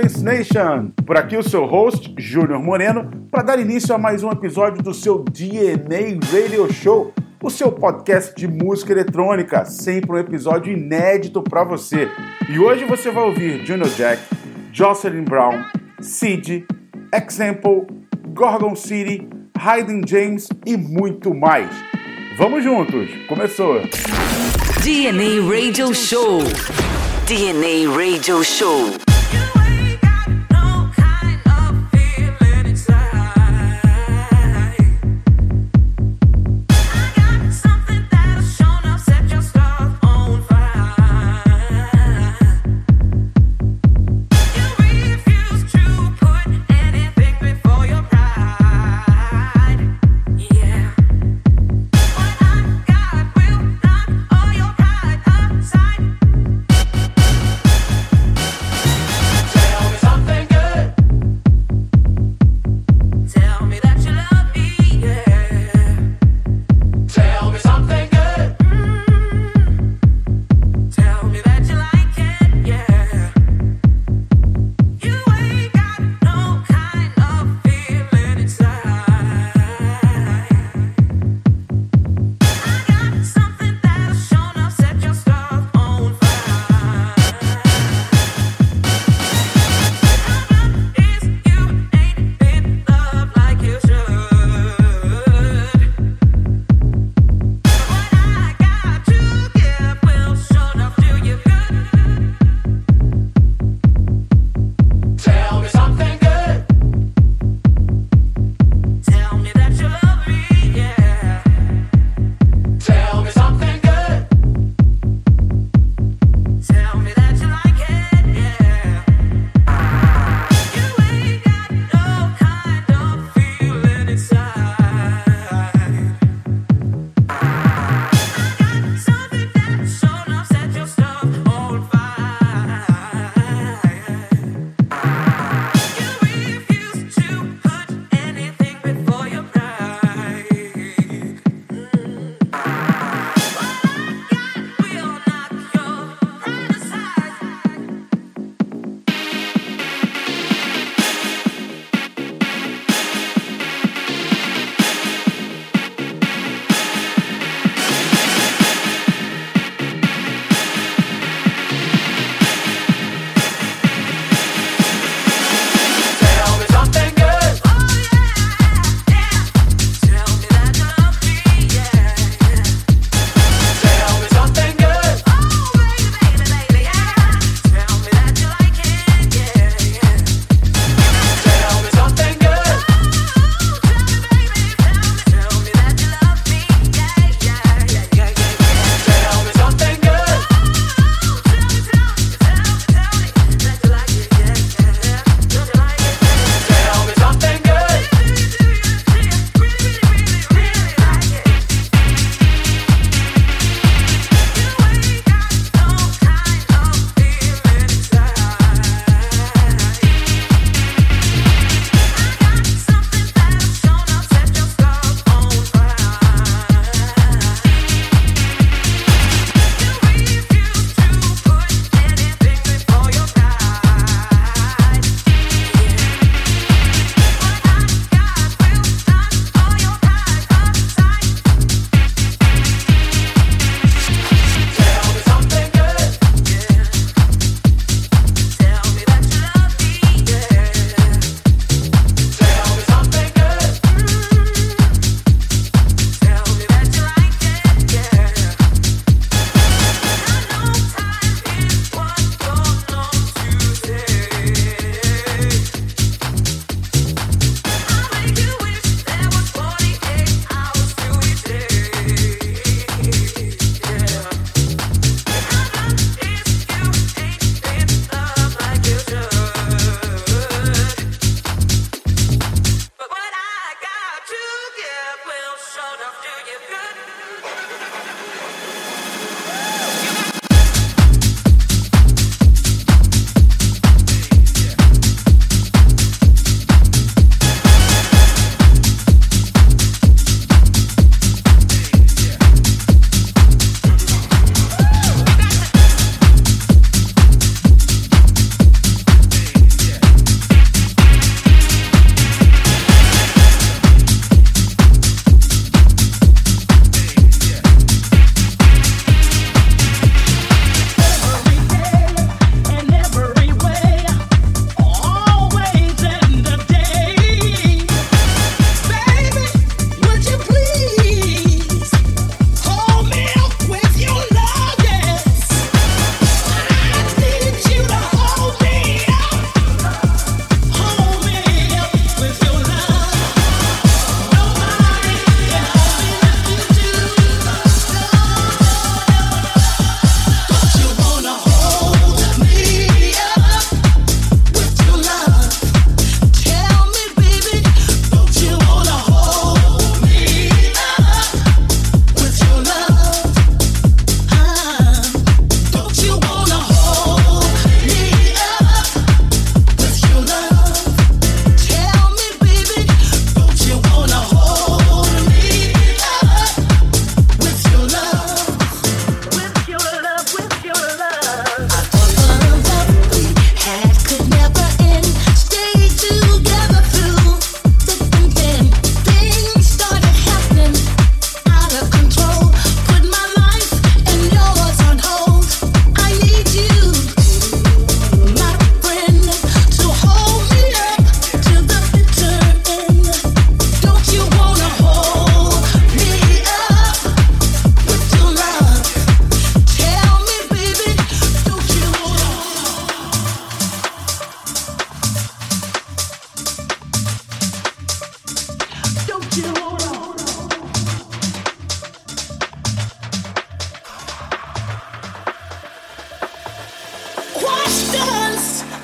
Dance Nation! Por aqui o seu host, Júnior Moreno, para dar início a mais um episódio do seu DNA Radio Show, o seu podcast de música eletrônica, sempre um episódio inédito para você. E hoje você vai ouvir Junior Jack, Jocelyn Brown, Sid, Example, Gorgon City, Hayden James e muito mais. Vamos juntos! Começou! DNA Radio Show. DNA Radio Show.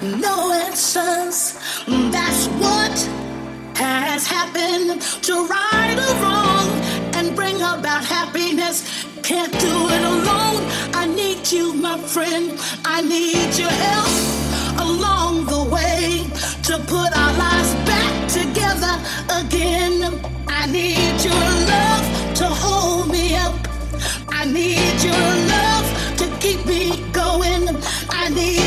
no answers. That's what has happened to right or wrong and bring about happiness. Can't do it alone. I need you, my friend. I need your help along the way to put our lives back together again. I need your love to hold me up. I need your love to keep me going. I need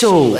Show.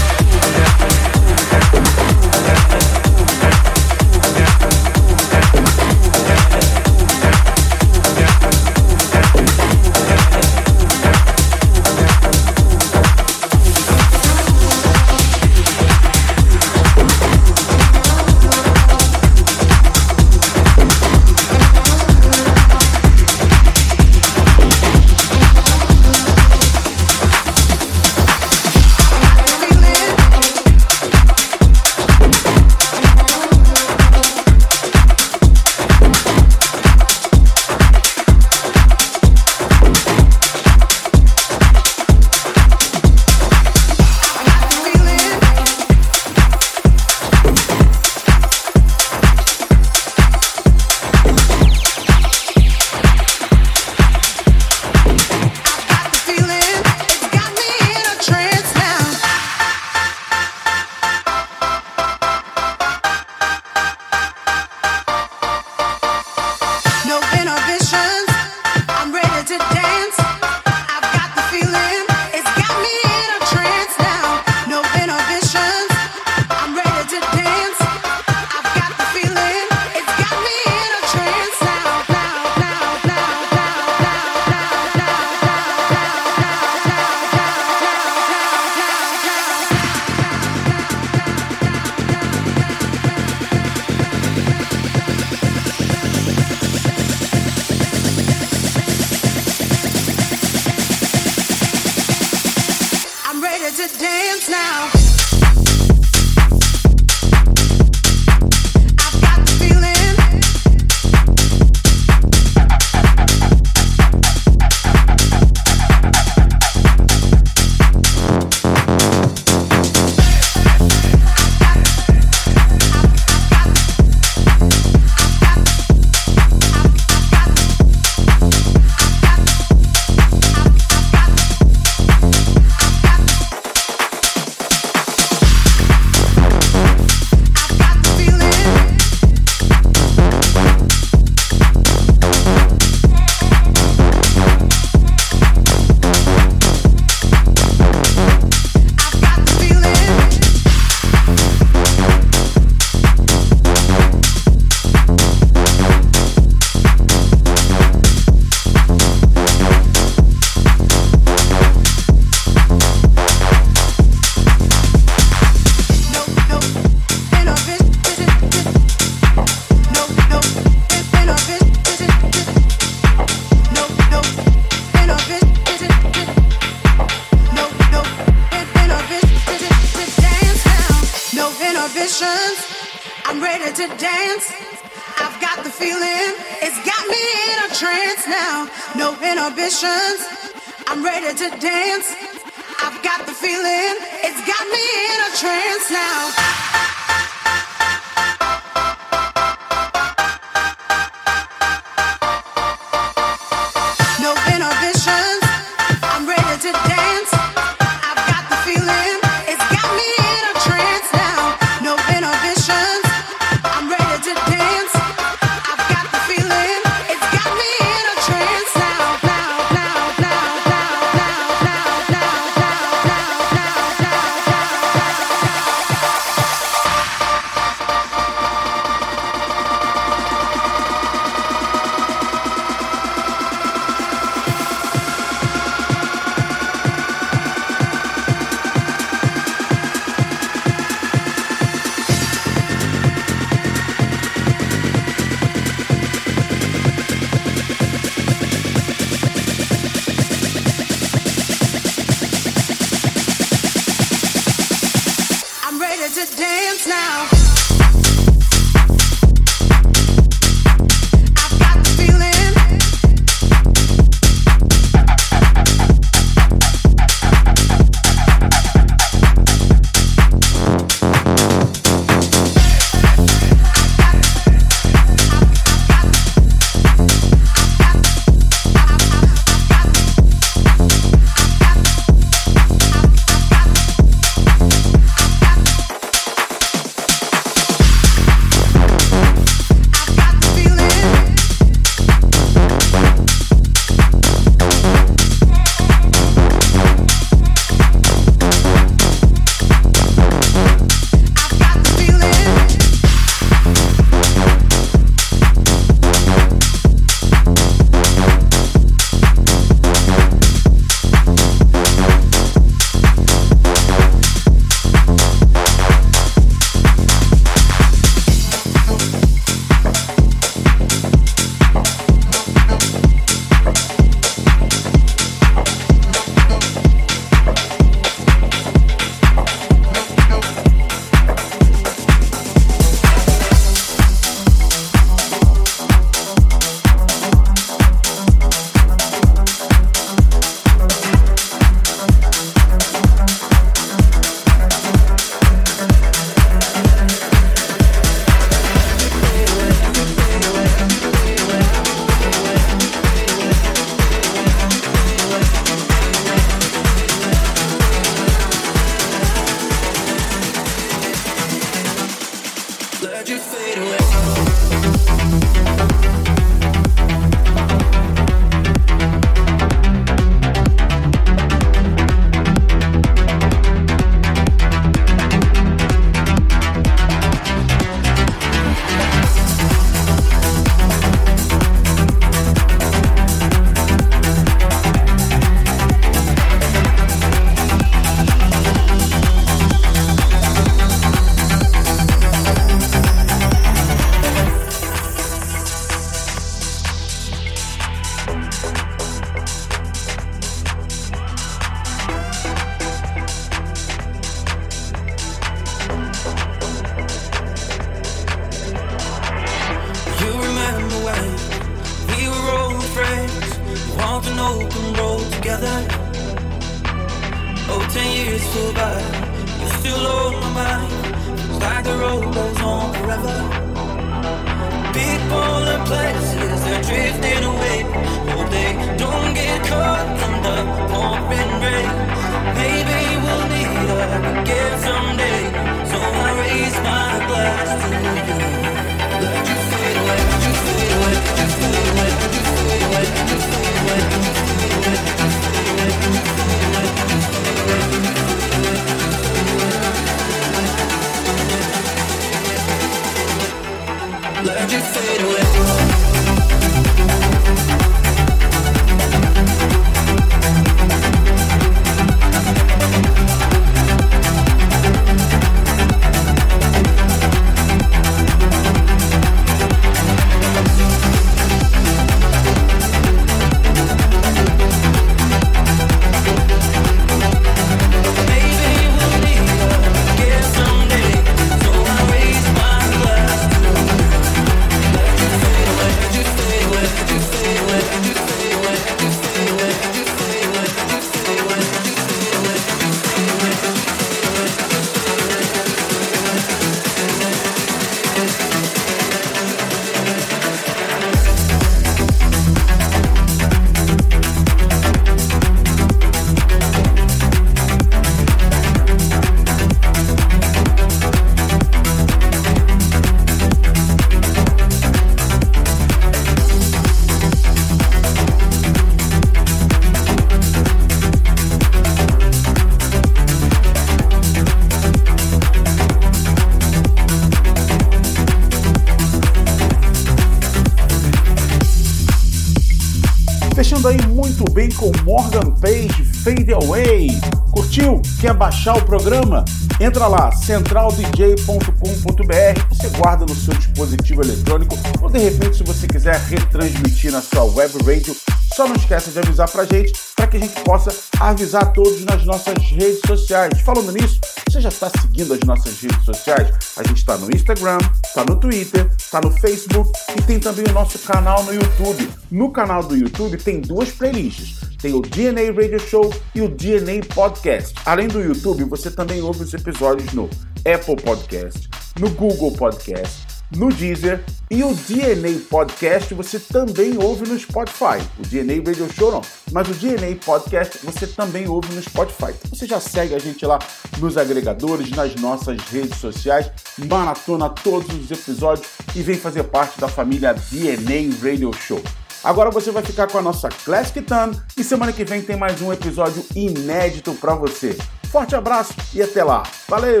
Com Morgan Page Fade Away. Curtiu? Quer baixar o programa? Entra lá, centraldj.com.br. Você guarda no seu dispositivo eletrônico ou de repente, se você quiser retransmitir na sua web radio, só não esqueça de avisar pra gente para que a gente possa avisar todos nas nossas redes sociais. Falando nisso, você já está seguindo as nossas redes sociais? A gente está no Instagram, está no Twitter, está no Facebook e tem também o nosso canal no YouTube. No canal do YouTube tem duas playlists. Tem o DNA Radio Show e o DNA Podcast. Além do YouTube, você também ouve os episódios no Apple Podcast, no Google Podcast, no Deezer e o DNA Podcast você também ouve no Spotify. O DNA Radio Show não, mas o DNA Podcast você também ouve no Spotify. Então você já segue a gente lá nos agregadores, nas nossas redes sociais, maratona todos os episódios e vem fazer parte da família DNA Radio Show. Agora você vai ficar com a nossa Classic Tan e semana que vem tem mais um episódio inédito para você. Forte abraço e até lá. Valeu!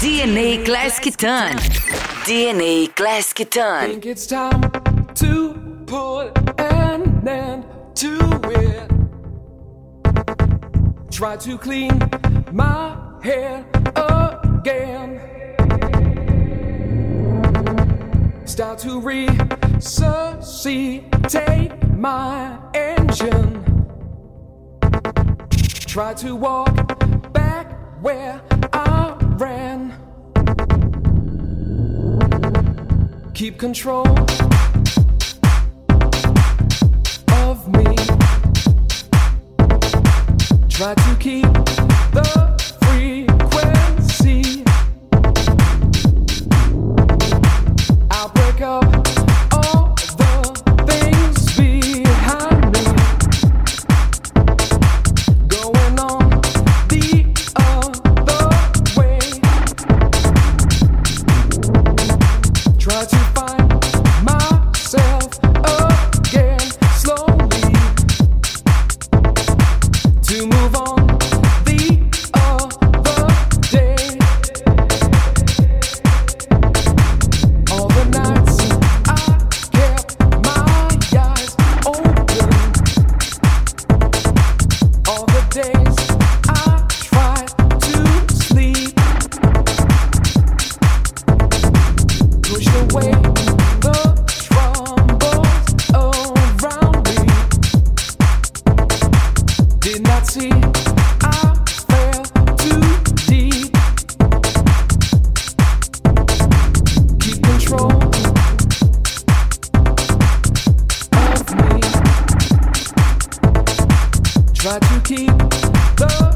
DNA Classic Ton. DNA Classic Ton. think it's time to put an end to it. Try to clean my hair again. Start to resuscitate my engine. Try to walk back where I ran. Keep control of me. Try to keep but you keep the